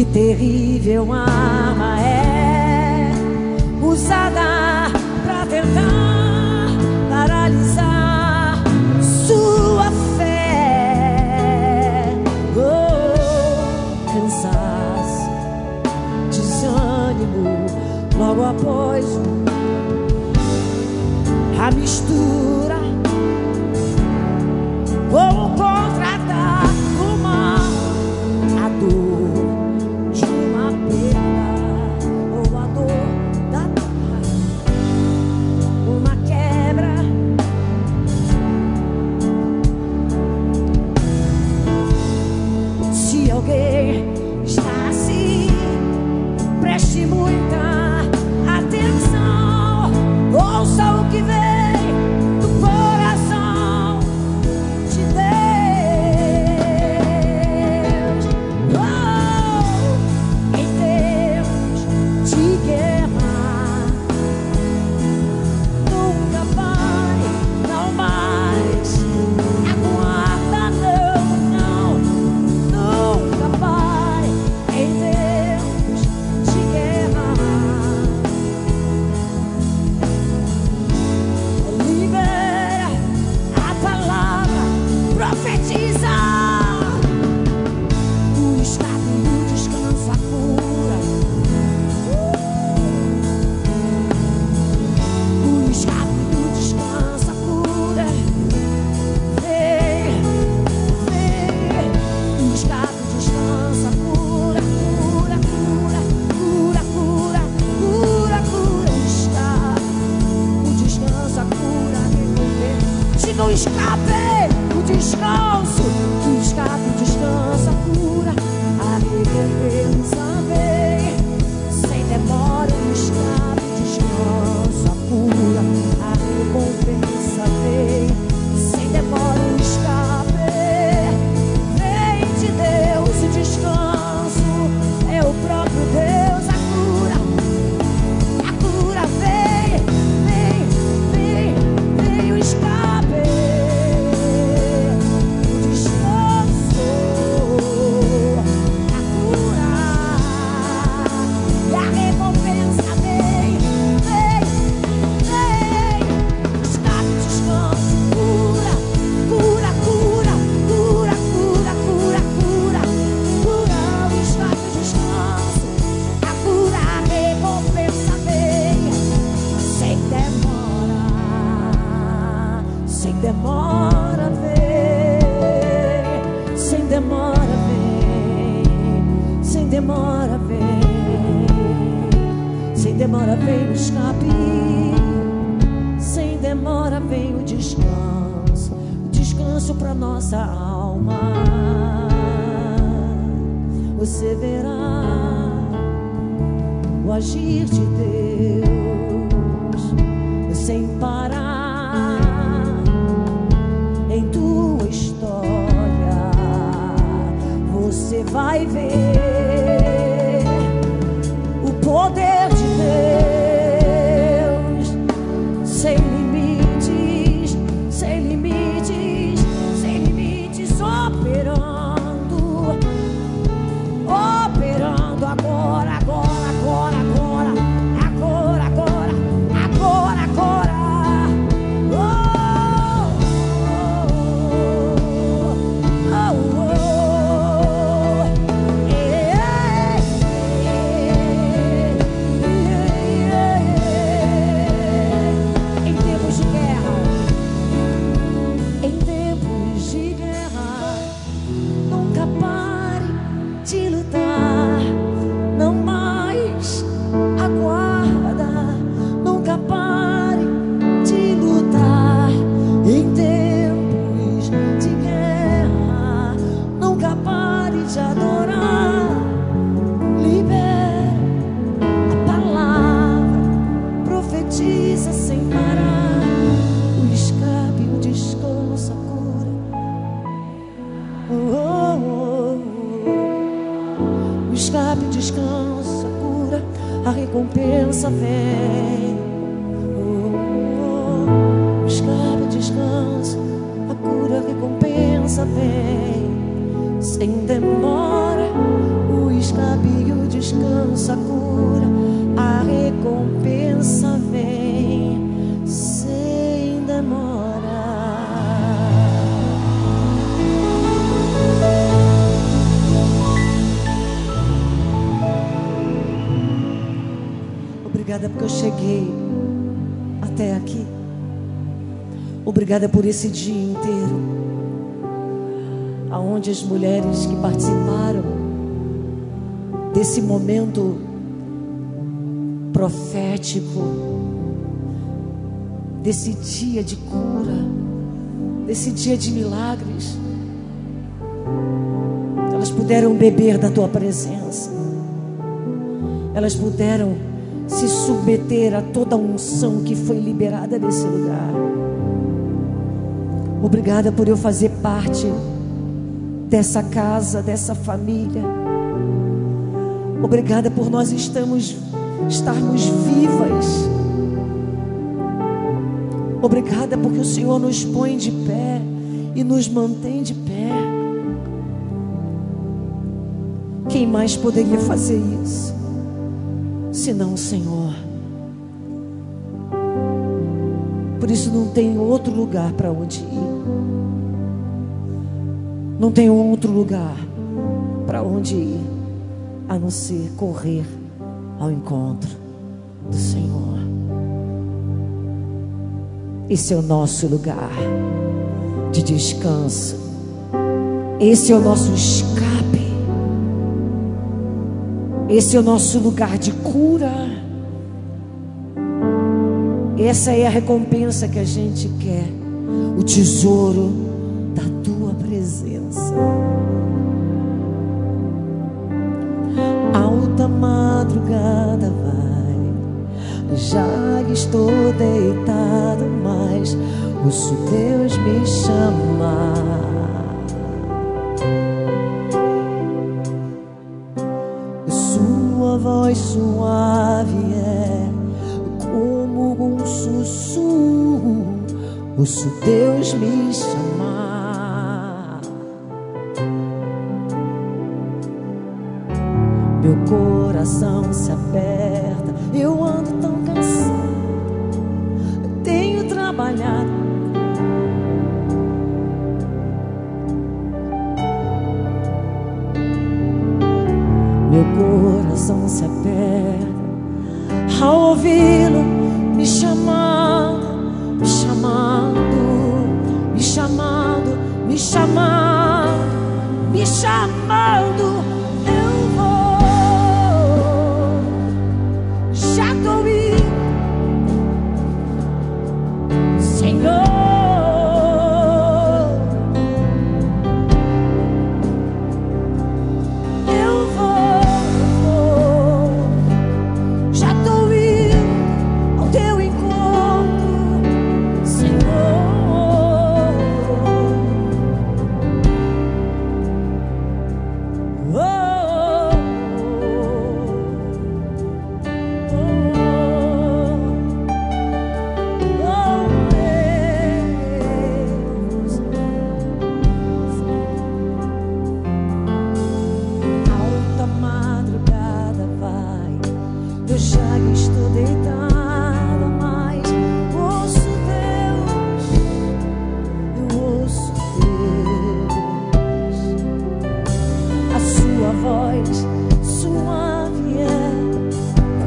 Que terrível arma é usada para tentar paralisar sua fé. Oh, cansaço, desânimo, logo após a mistura. agir de Deus sem parar em tua história. Você vai ver. Recompensa vem. Sem demora, o escape o descanso, a cura, a recompensa vem. Sem demora. Obrigada porque eu cheguei até aqui. Obrigada por esse dia inteiro, aonde as mulheres que participaram desse momento profético, desse dia de cura, desse dia de milagres, elas puderam beber da tua presença, elas puderam se submeter a toda a unção que foi liberada nesse lugar. Obrigada por eu fazer parte dessa casa, dessa família. Obrigada por nós estamos, estarmos vivas. Obrigada porque o Senhor nos põe de pé e nos mantém de pé. Quem mais poderia fazer isso? Senão o Senhor. Por isso não tem outro lugar para onde ir. Não tem outro lugar para onde ir a não ser correr ao encontro do Senhor. Esse é o nosso lugar de descanso. Esse é o nosso escape. Esse é o nosso lugar de cura. Essa é a recompensa que a gente quer. O tesouro da tua presença. Alta madrugada vai. Já estou deitado, mas ouço Deus me chamar. Sua voz suave é como um sussurro. Ouço Deus me chamar.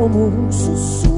como um sussurro.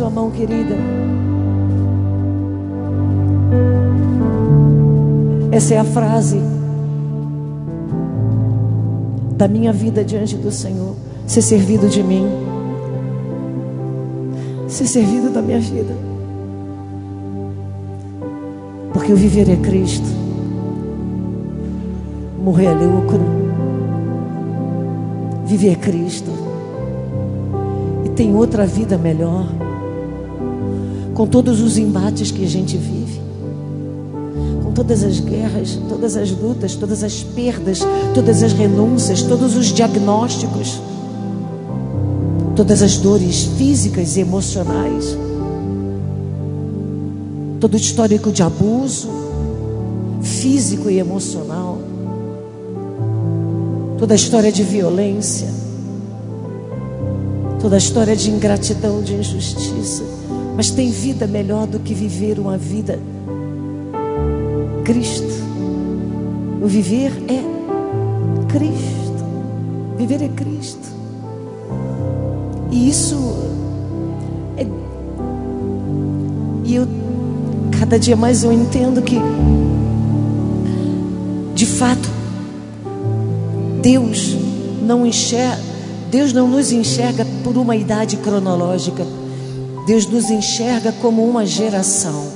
Sua mão, querida. Essa é a frase da minha vida diante do Senhor. Ser servido de mim, ser servido da minha vida. Porque o viver é Cristo, morrer é lucro. Viver é Cristo. E tem outra vida melhor. Com todos os embates que a gente vive. Com todas as guerras, todas as lutas, todas as perdas, todas as renúncias, todos os diagnósticos. Todas as dores físicas e emocionais. Todo o histórico de abuso físico e emocional toda a história de violência, toda a história de ingratidão, de injustiça. Mas tem vida melhor do que viver uma vida Cristo. O viver é Cristo. Viver é Cristo. E isso é. E eu, cada dia mais eu entendo que, de fato, Deus não enxerga, Deus não nos enxerga por uma idade cronológica. Deus nos enxerga como uma geração.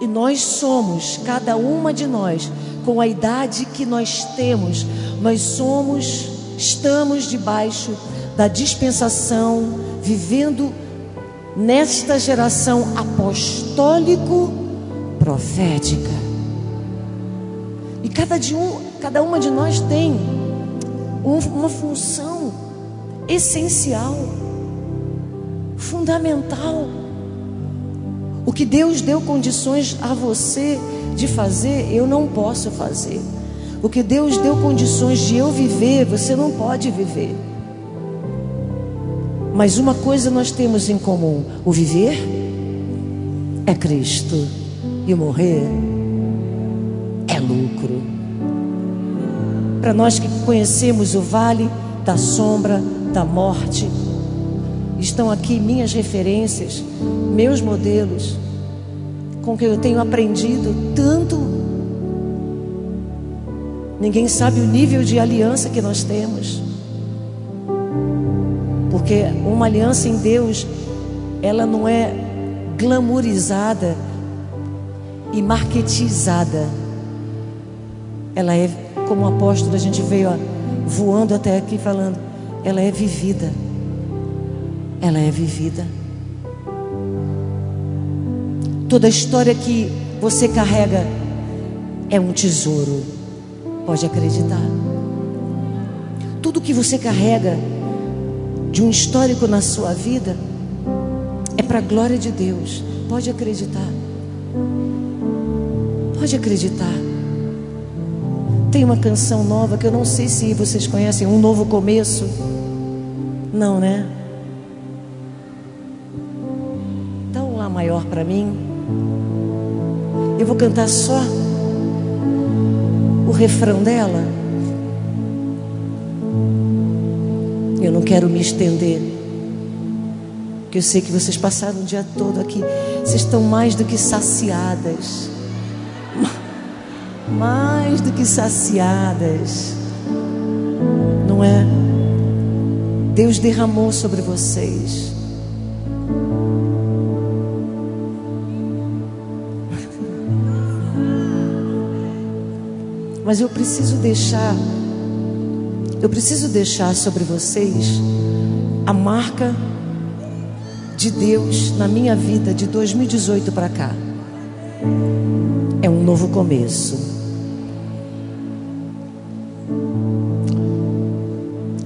E nós somos, cada uma de nós, com a idade que nós temos, nós somos, estamos debaixo da dispensação, vivendo nesta geração apostólico profética. E cada, de um, cada uma de nós tem um, uma função essencial, fundamental. O que Deus deu condições a você de fazer, eu não posso fazer. O que Deus deu condições de eu viver, você não pode viver. Mas uma coisa nós temos em comum: o viver é Cristo e o morrer é lucro. Para nós que conhecemos o vale da sombra da morte, estão aqui minhas referências, meus modelos, com que eu tenho aprendido tanto. Ninguém sabe o nível de aliança que nós temos. Porque uma aliança em Deus, ela não é glamourizada e marketizada. ela é, como apóstolo, a gente veio ó, voando até aqui falando, ela é vivida. Ela é vivida. Toda história que você carrega é um tesouro. Pode acreditar. Tudo que você carrega de um histórico na sua vida é para a glória de Deus. Pode acreditar. Pode acreditar. Tem uma canção nova que eu não sei se vocês conhecem, Um Novo Começo. Não, né? Maior para mim. Eu vou cantar só o refrão dela. Eu não quero me estender. Porque eu sei que vocês passaram o dia todo aqui. Vocês estão mais do que saciadas. Mais do que saciadas. Não é? Deus derramou sobre vocês. Mas eu preciso deixar eu preciso deixar sobre vocês a marca de Deus na minha vida de 2018 para cá. É um novo começo.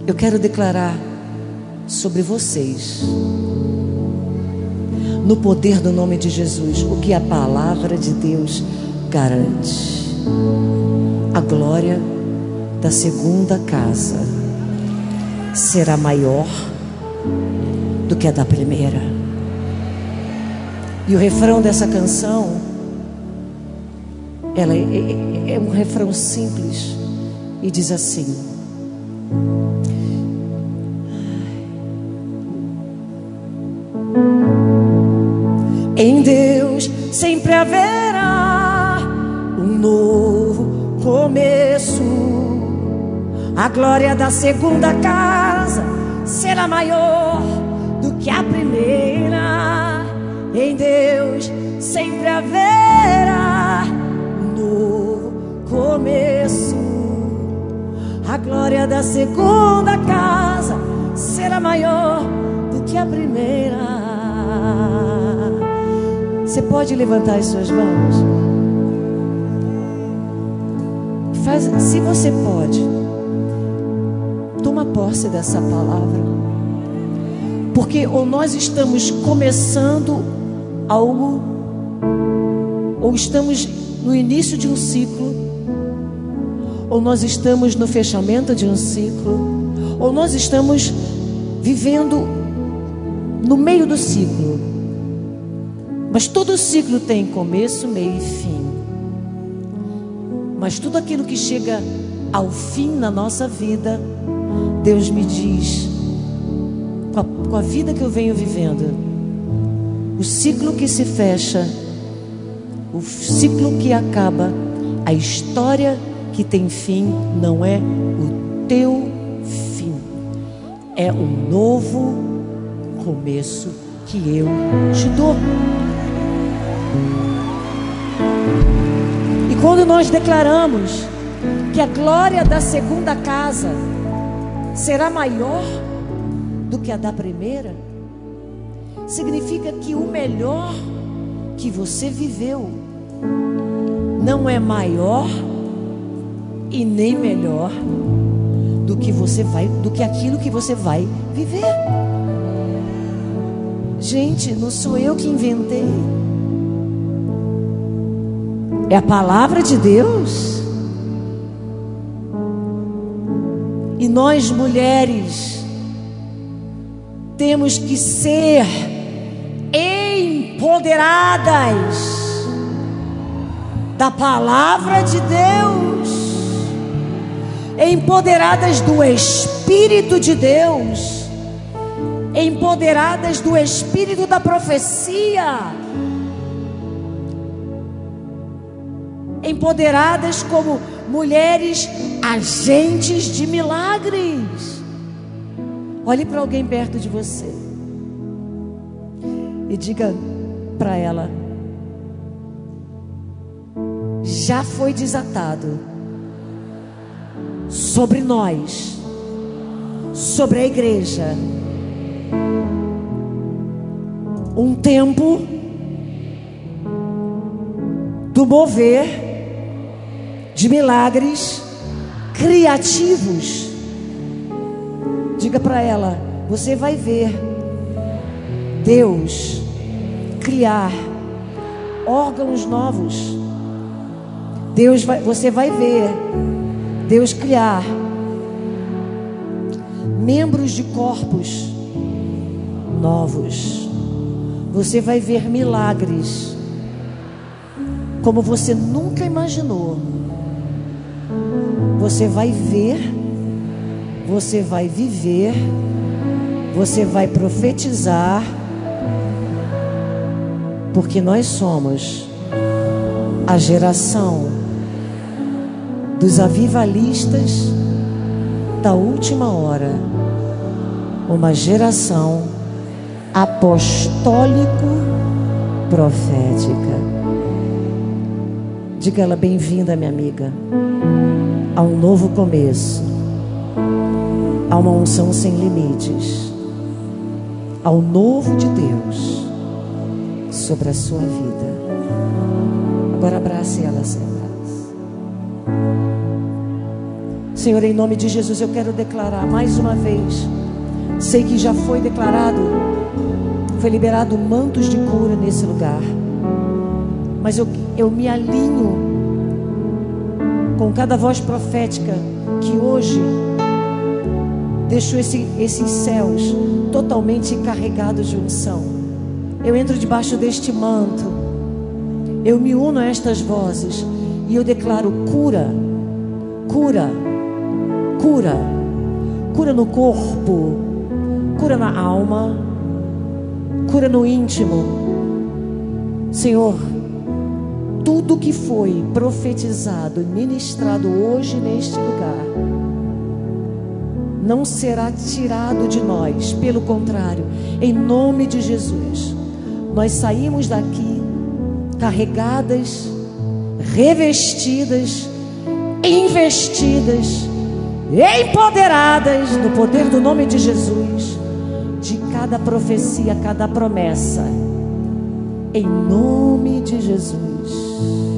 Eu quero declarar sobre vocês, no poder do nome de Jesus, o que a palavra de Deus garante: glória da segunda casa será maior do que a da primeira. E o refrão dessa canção, ela é, é, é um refrão simples e diz assim: A glória da segunda casa será maior do que a primeira. Em Deus sempre haverá novo começo. A glória da segunda casa será maior do que a primeira. Você pode levantar as suas mãos? Faz, se você pode toma posse dessa palavra. Porque ou nós estamos começando algo, ou estamos no início de um ciclo, ou nós estamos no fechamento de um ciclo, ou nós estamos vivendo no meio do ciclo. Mas todo ciclo tem começo, meio e fim. Mas tudo aquilo que chega ao fim na nossa vida, Deus me diz, com a, com a vida que eu venho vivendo, o ciclo que se fecha, o ciclo que acaba, a história que tem fim não é o teu fim, é um novo começo que eu te dou. E quando nós declaramos que a glória da segunda casa será maior do que a da primeira, significa que o melhor que você viveu não é maior e nem melhor do que você vai, do que aquilo que você vai viver. Gente, não sou eu que inventei. É a palavra de Deus. E nós mulheres temos que ser empoderadas da palavra de Deus, empoderadas do Espírito de Deus, empoderadas do Espírito da profecia, empoderadas como mulheres agentes de milagres. Olhe para alguém perto de você e diga para ela: já foi desatado sobre nós, sobre a igreja, um tempo do mover de milagres criativos. Diga para ela, você vai ver Deus criar órgãos novos. Deus vai, você vai ver Deus criar membros de corpos novos. Você vai ver milagres como você nunca imaginou. Você vai ver, você vai viver, você vai profetizar, porque nós somos a geração dos avivalistas da última hora, uma geração apostólico profética. Diga ela bem-vinda, minha amiga, a um novo começo, a uma unção sem limites, ao novo de Deus sobre a sua vida. Agora abrace ela, Senhor. Senhor, em nome de Jesus, eu quero declarar mais uma vez. Sei que já foi declarado, foi liberado mantos de cura nesse lugar. Mas eu, eu me alinho com cada voz profética que hoje deixou esse, esses céus totalmente carregados de unção. Eu entro debaixo deste manto, eu me uno a estas vozes e eu declaro cura, cura cura. Cura no corpo, cura na alma, cura no íntimo. Senhor, tudo que foi profetizado e ministrado hoje neste lugar não será tirado de nós, pelo contrário, em nome de Jesus, nós saímos daqui carregadas, revestidas, investidas empoderadas no poder do nome de Jesus, de cada profecia, cada promessa, em nome de Jesus.